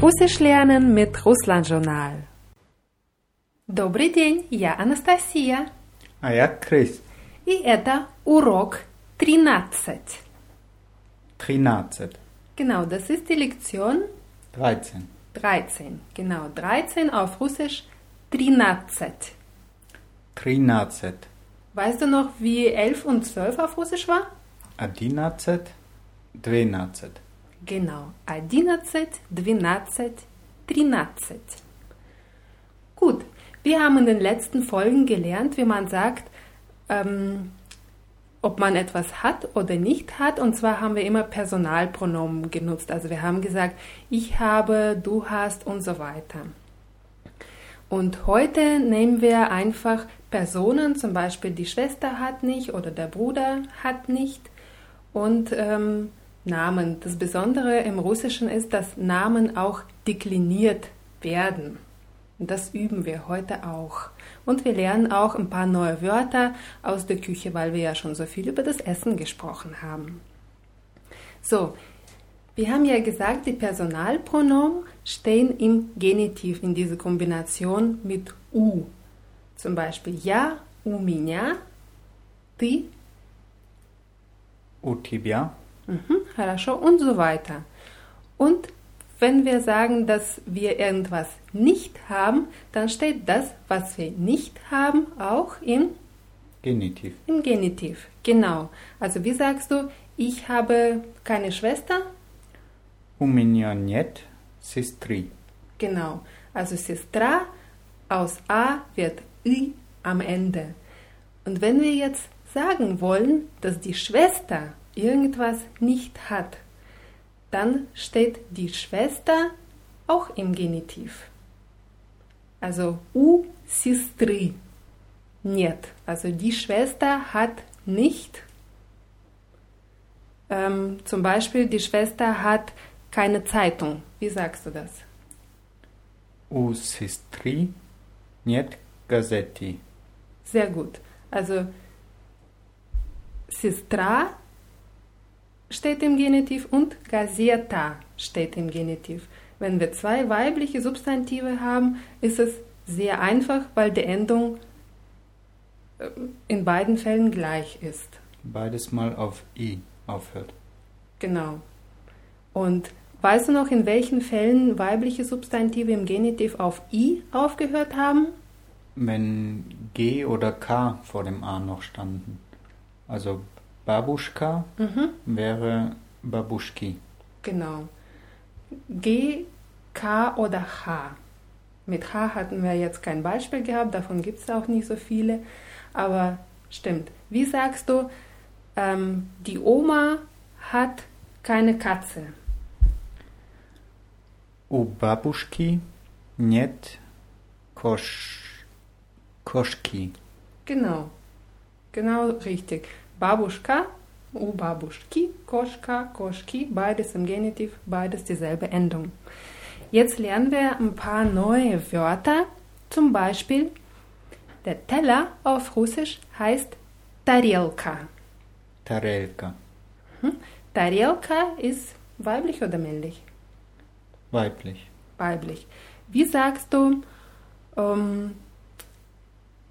Russisch lernen mit Russland Journal. Добрый день, я Анастасия. А я Крис. И это урок 13. 13. Genau, das ist die Lektion 13. 13. Genau, 13 auf Russisch 13. 13. Weißt du noch, wie 11 und 12 auf Russisch war? 11. 12. Genau, 11, 12, 13. Gut, wir haben in den letzten Folgen gelernt, wie man sagt, ähm, ob man etwas hat oder nicht hat. Und zwar haben wir immer Personalpronomen genutzt. Also wir haben gesagt, ich habe, du hast und so weiter. Und heute nehmen wir einfach Personen, zum Beispiel die Schwester hat nicht oder der Bruder hat nicht. Und ähm, Namen. Das Besondere im Russischen ist, dass Namen auch dekliniert werden. Und das üben wir heute auch. Und wir lernen auch ein paar neue Wörter aus der Küche, weil wir ja schon so viel über das Essen gesprochen haben. So, wir haben ja gesagt, die Personalpronomen stehen im Genitiv in dieser Kombination mit U. Zum Beispiel ja, у меня, ты, У тебя. Mhm, хорошо und so weiter. Und wenn wir sagen, dass wir irgendwas nicht haben, dann steht das, was wir nicht haben, auch im, Genitiv. im Genitiv. Genau. Also wie sagst du, ich habe keine Schwester? У меня нет сестры. Genau. Also сестра aus A wird I am Ende. Und wenn wir jetzt sagen wollen, dass die Schwester irgendwas nicht hat, dann steht die Schwester auch im Genitiv. Also у сестры нет. Also die Schwester hat nicht. Ähm, zum Beispiel die Schwester hat keine Zeitung. Wie sagst du das? У сестры нет газеты. Sehr gut. Also Сестра steht im Genitiv und Gazeta steht im Genitiv. Wenn wir zwei weibliche Substantive haben, ist es sehr einfach, weil die Endung äh, in beiden Fällen gleich ist. Beides mal auf I aufhört. Genau. Und weißt du noch, in welchen Fällen weibliche Substantive im Genitiv auf I aufgehört haben? Wenn G oder K vor dem A noch standen. Also Babuschka wäre Babuschki. Genau. G, K oder H. Mit H hatten wir jetzt kein Beispiel gehabt, davon gibt es auch nicht so viele. Aber stimmt. Wie sagst du, ähm, die Oma hat keine Katze? У бабушки нет кош... кошки. Genau. Genau richtig. Babuschka, u Babuschki, Koschka, Koschki, beides im Genitiv, beides dieselbe Endung. Jetzt lernen wir ein paar neue Wörter, zum Beispiel der Teller auf Russisch heißt Tarelka. Tarelka. Hm? Tarelka ist weiblich oder männlich? Weiblich. Weiblich. Wie sagst du, ähm,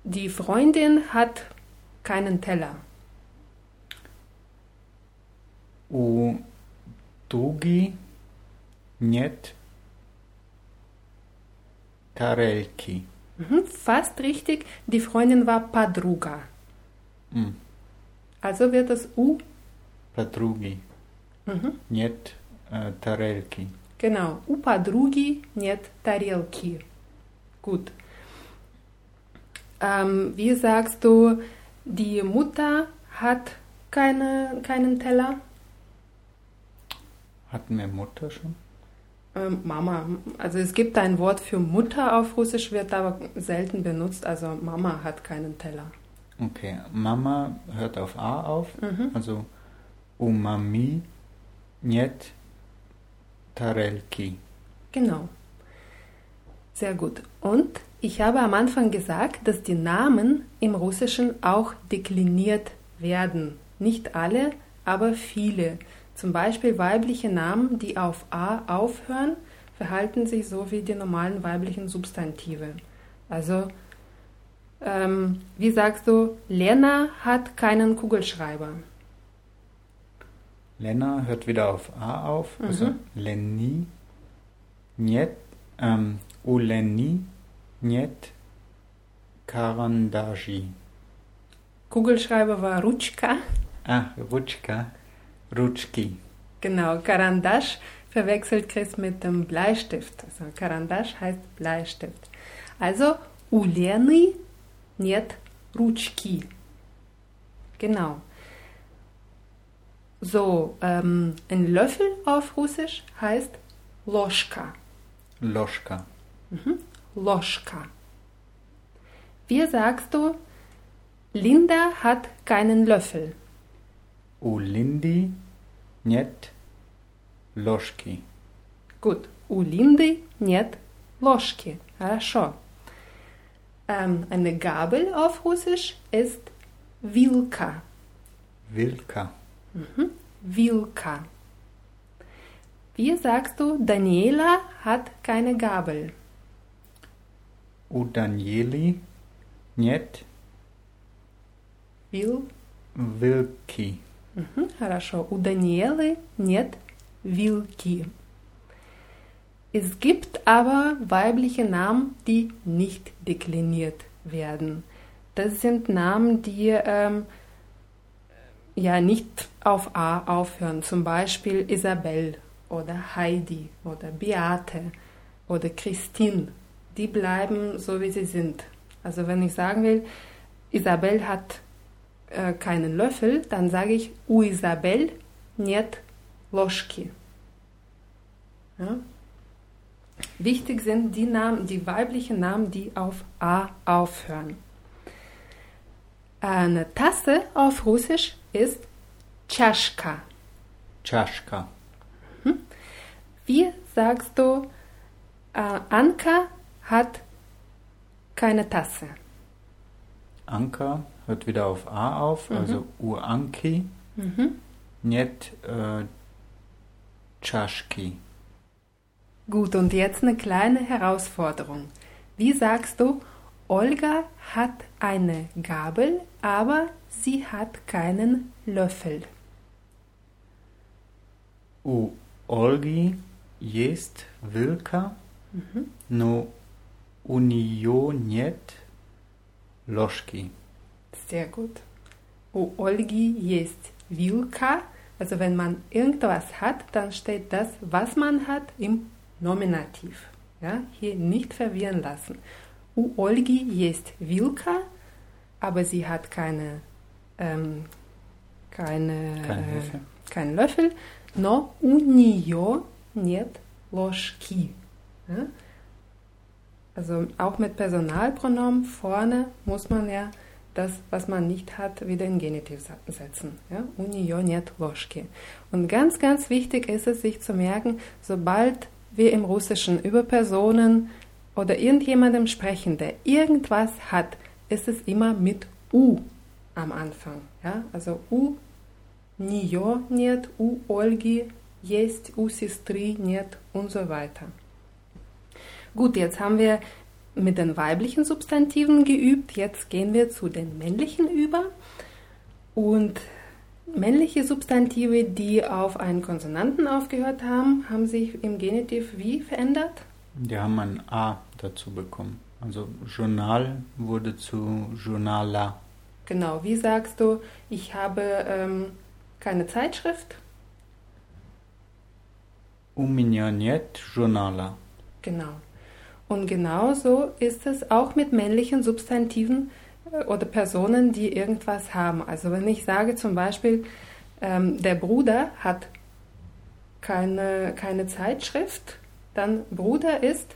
die Freundin hat keinen Teller? У Дуги нет тарелки. Mhm, fast richtig. Die Freundin war Padruga. М, Also wird das U. Подруги Mhm, нет э, тарелки. genau. У подруги нет тарелки. Gut. Ähm, wie sagst du, die Mutter hat keine, keinen Teller? Hatten wir Mutter schon? Ähm, Mama. Also es gibt ein Wort für Mutter auf Russisch, wird aber selten benutzt. Also Mama hat keinen Teller. Okay, Mama hört auf A auf, Mhm. also у мами нет тарелки. Genau. Sehr gut. Und ich habe am Anfang gesagt, dass die Namen im Russischen auch dekliniert werden. Nicht alle, aber viele. Zum Beispiel weibliche Namen, die auf A aufhören, verhalten sich so wie die normalen weiblichen Substantive. Also, ähm, wie sagst du, Lena hat keinen Kugelschreiber. Lena hört wieder auf A auf, also Mhm. Leni, Niet, ähm, u Leni, Niet, Karandaji. Kugelschreiber war Rutschka. Ah, Rutschka, Rutschki. Genau, Karandasch verwechselt Chris mit dem Bleistift. Also Karandasch heißt Bleistift. Also у Лены нет ручки. Genau. So, ähm, ein Löffel auf Russisch heißt Loschka. Loschka. Loschka. Wie sagst du, Linda hat keinen Löffel? U Lindi, Niet, Loschki. Gut, у Линды нет ложки. Хорошо. Ähm, eine Gabel auf Russisch ist Wilka. Wilka. Wilka. Wie sagst du, Daniela hat keine Gabel? U Danieli, Niet, Wil. Wilki. Mhm, хорошо. У Даниэлы нет Wilki. Es gibt aber weibliche Namen, die nicht dekliniert werden. Das sind Namen, die ähm, ja nicht auf A aufhören. Zum Beispiel Isabel oder Heidi oder Beate oder Christine. Die bleiben so, wie sie sind. Also wenn ich sagen will, Isabel hat äh, keinen Löffel, dann sage ich у Isabel нет ложки. Ja? Wichtig sind die Namen, die weiblichen Namen, die auf A aufhören. Eine Tasse auf Russisch ist Чашка. Czaszka. Wie sagst du, äh, Anka hat keine Tasse? Anka hört wieder auf A auf, also U Anki, Mhm. Niet, äh, Czaszki. Gut, und jetzt eine kleine Herausforderung. Wie sagst du, Olga hat eine Gabel, aber sie hat keinen Löffel? U Olgi jest Wilka, no u nio niet Loschki. Sehr gut. U Olgi jest Wilka. Also wenn man irgendwas hat, dann steht das, was man hat, im Nominativ. Ja, hier nicht verwirren lassen. U Olgi jest Wilka, aber sie hat keine, ähm, keine, Kein äh, Löffel. keinen Löffel. No у нее нет ложки. Ja? Also auch mit Personalpronomen vorne muss man ja das, was man nicht hat, wieder in Genitiv sa- setzen. Ja? У нее нет ложки. Und ganz, ganz wichtig ist es, sich zu merken, sobald wir im Russischen über Personen oder irgendjemandem sprechen, der irgendwas hat, ist es immer mit U am Anfang. Ja? Also U нее нет, у Ольги есть, у сестры нет und so weiter. Gut, jetzt haben wir mit den weiblichen Substantiven geübt, jetzt gehen wir zu den männlichen über. Und männliche Substantive, die auf einen Konsonanten aufgehört haben, haben sich im Genitiv wie verändert? Die haben ein A dazu bekommen. Also Journal wurde zu Journala. Genau, wie sagst du, ich habe ähm, keine Zeitschrift? U меня нет журнала. Genau. Und genauso ist es auch mit männlichen Substantiven äh, oder Personen, die irgendwas haben. Also wenn ich sage zum Beispiel, ähm, der Bruder hat keine, keine Zeitschrift, dann Bruder ist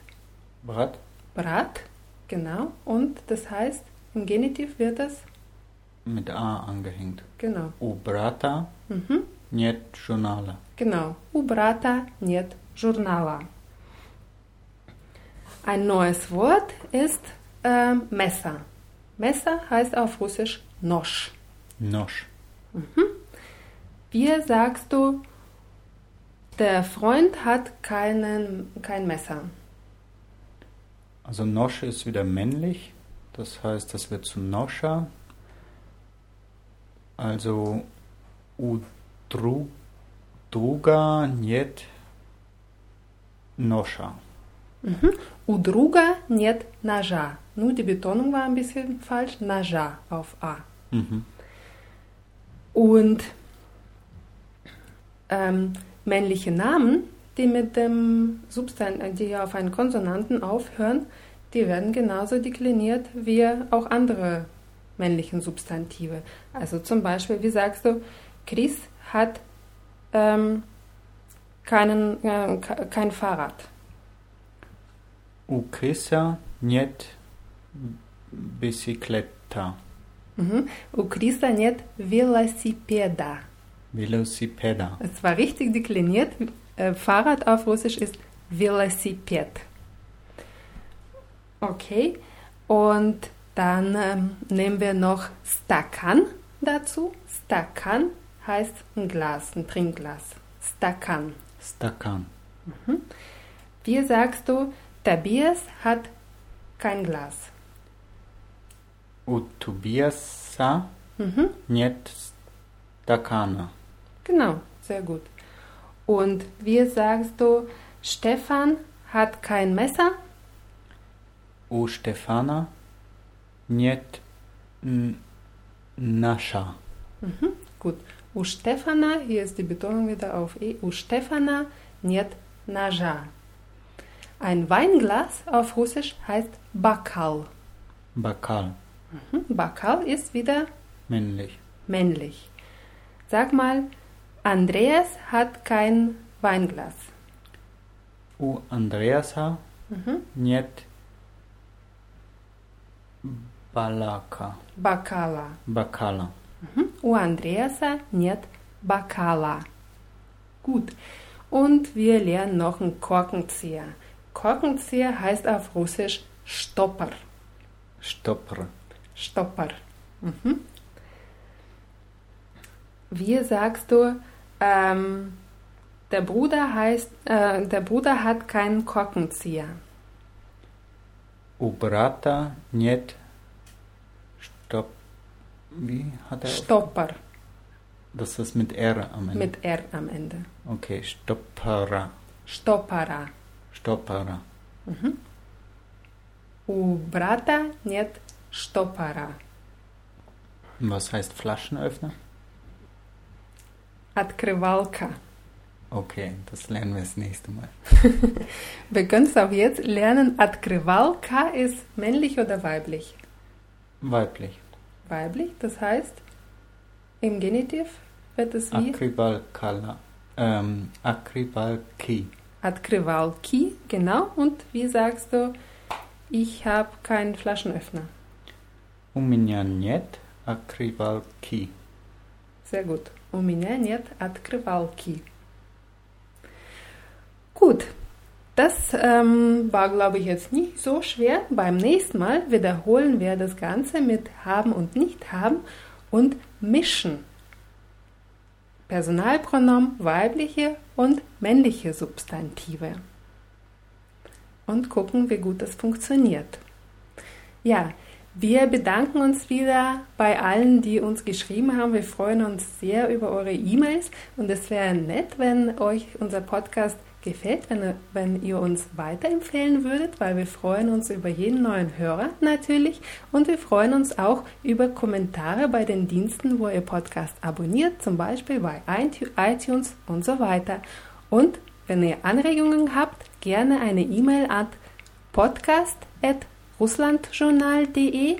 Brat? Brat, genau. Und das heißt, im Genitiv wird es, Mit A angehängt. genau. U brata Mhm. нет журнала. Genau. У брата нет журнала. Ein neues Wort ist äh, Messer. Messer heißt auf Russisch Nosch. Nosch. Mhm. Wie sagst du, der Freund hat keinen, kein Messer? Also Nosch ist wieder männlich, das heißt, das wird zu Noscha. Also Udruga Njet Noscha. Mhm. У друга нет ножа. Ну, die Betonung war ein bisschen falsch. Ножа auf A. Mhm. Und ähm, männliche Namen, die mit dem Substantiv, die auf einen Konsonanten aufhören, die werden genauso dekliniert wie auch andere männlichen Substantive. Also zum Beispiel, wie sagst du, Chris hat ähm, keinen, äh, kein Fahrrad. U Krisa niet bicicleta. Mhm. У Chrisa нет велосипеда. Velocipeda. Es war richtig dekliniert. Äh, Fahrrad auf Russisch ist Velociped. Okay, und dann ähm, nehmen wir noch Stakan dazu. Stakan heißt ein Glas, ein Trinkglas. Stakan. Stakan. Wie sagst du, Tobias hat kein Glas? U Tobiasa Mhm. niet stakana. Genau, sehr gut. Und wie sagst du, Stefan hat kein Messer? U Stefana niet n- nasza. Gut. У Stefana, hier ist die Betonung wieder auf E, у Stefana нет ножа. Ein Weinglas auf Russisch heißt Bakal. Bakal. Hm, Bakal ist wieder Männlich. männlich. Sag mal, Andreas hat kein Weinglas. U Andreasa Mhm. niet balaka. Bakala. Bakala. Mhm. У Andreasa нет Bakala. Gut. Und wir lernen noch einen Korkenzieher. Korkenzieher heißt auf Russisch Stopper. Stopper. Stopper. Mhm. Wie sagst du, ähm, der Bruder heißt, äh, der Bruder hat keinen Korkenzieher. U brata niet stop. Wie hat er? auf- Stopper Das ist mit R am Ende. mit R am Ende. Okay, Stoppera. Stoppara. Stoppera. У брата нет штопора. Und Was heißt Flaschenöffner? Открывалка. Okay, das lernen wir das nächste Mal. Wir können es auch jetzt lernen. Открывалка ist männlich oder weiblich? Weiblich. Weiblich, das heißt, im Genitiv wird es wie Akribalkala. Ähm, Akribalki. Открывалки, genau. Und wie sagst du, ich habe keinen Flaschenöffner? У меня нет акрибалки. Sehr gut. У меня нет открывалки. Gut, das ähm, war, glaube ich, jetzt nicht so schwer. Beim nächsten Mal wiederholen wir das Ganze mit haben und nicht haben und mischen. Personalpronomen weibliche und männliche Substantive. Und gucken, wie gut das funktioniert. Ja, wir bedanken uns wieder bei allen, die uns geschrieben haben. Wir freuen uns sehr über eure E-Mails und es wäre nett, wenn euch unser Podcast gefällt, wenn, wenn ihr uns weiterempfehlen würdet, weil wir freuen uns über jeden neuen Hörer natürlich und wir freuen uns auch über Kommentare bei den Diensten, wo ihr Podcast abonniert, zum Beispiel bei iTunes und so weiter. Und wenn ihr Anregungen habt, gerne eine E-Mail an podcast.russlandjournal.de.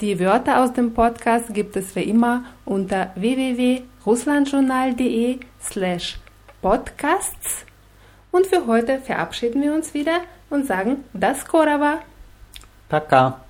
Die Wörter aus dem Podcast gibt es wie immer unter www.russlandjournal.de slash podcasts. Und für heute verabschieden wir uns wieder und sagen das Korava. Taka.